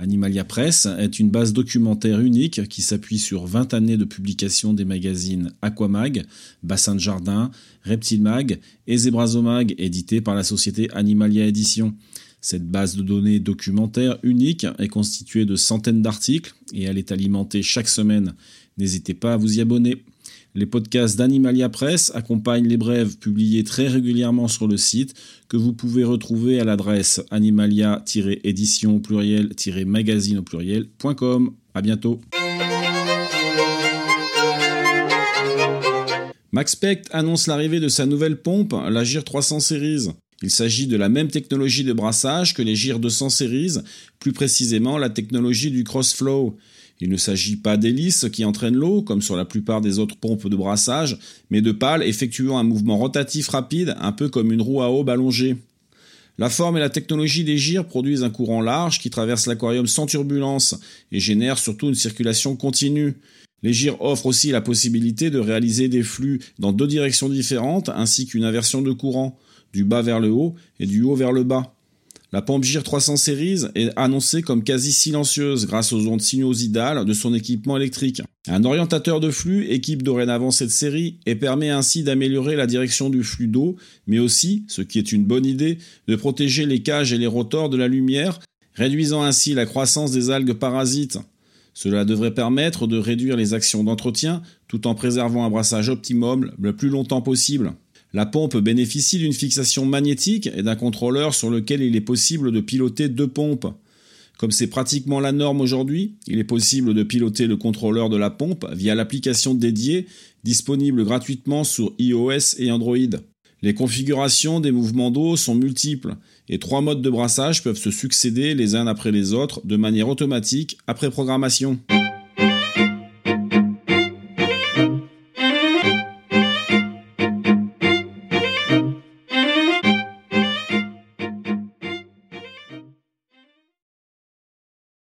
Animalia Press est une base documentaire unique qui s'appuie sur 20 années de publication des magazines Aquamag, Bassin de Jardin, Reptile Mag et Zebrazomag, édité par la société Animalia Édition. Cette base de données documentaire unique est constituée de centaines d'articles et elle est alimentée chaque semaine. N'hésitez pas à vous y abonner. Les podcasts d'Animalia Press accompagnent les brèves publiées très régulièrement sur le site que vous pouvez retrouver à l'adresse animalia-édition pluriel-magazine au pluriel.com. À bientôt. Maxpect annonce l'arrivée de sa nouvelle pompe, la GIR 300 Series. Il s'agit de la même technologie de brassage que les GIR 200 Series, plus précisément la technologie du crossflow. Il ne s'agit pas d'hélices qui entraînent l'eau, comme sur la plupart des autres pompes de brassage, mais de pales effectuant un mouvement rotatif rapide, un peu comme une roue à aube allongée. La forme et la technologie des gyres produisent un courant large qui traverse l'aquarium sans turbulence et génère surtout une circulation continue. Les gyres offrent aussi la possibilité de réaliser des flux dans deux directions différentes ainsi qu'une inversion de courant, du bas vers le haut et du haut vers le bas. La pompe GIR 300 Series est annoncée comme quasi silencieuse grâce aux ondes sinuosidales de son équipement électrique. Un orientateur de flux équipe dorénavant cette série et permet ainsi d'améliorer la direction du flux d'eau, mais aussi, ce qui est une bonne idée, de protéger les cages et les rotors de la lumière, réduisant ainsi la croissance des algues parasites. Cela devrait permettre de réduire les actions d'entretien tout en préservant un brassage optimum le plus longtemps possible. La pompe bénéficie d'une fixation magnétique et d'un contrôleur sur lequel il est possible de piloter deux pompes. Comme c'est pratiquement la norme aujourd'hui, il est possible de piloter le contrôleur de la pompe via l'application dédiée disponible gratuitement sur iOS et Android. Les configurations des mouvements d'eau sont multiples et trois modes de brassage peuvent se succéder les uns après les autres de manière automatique après programmation.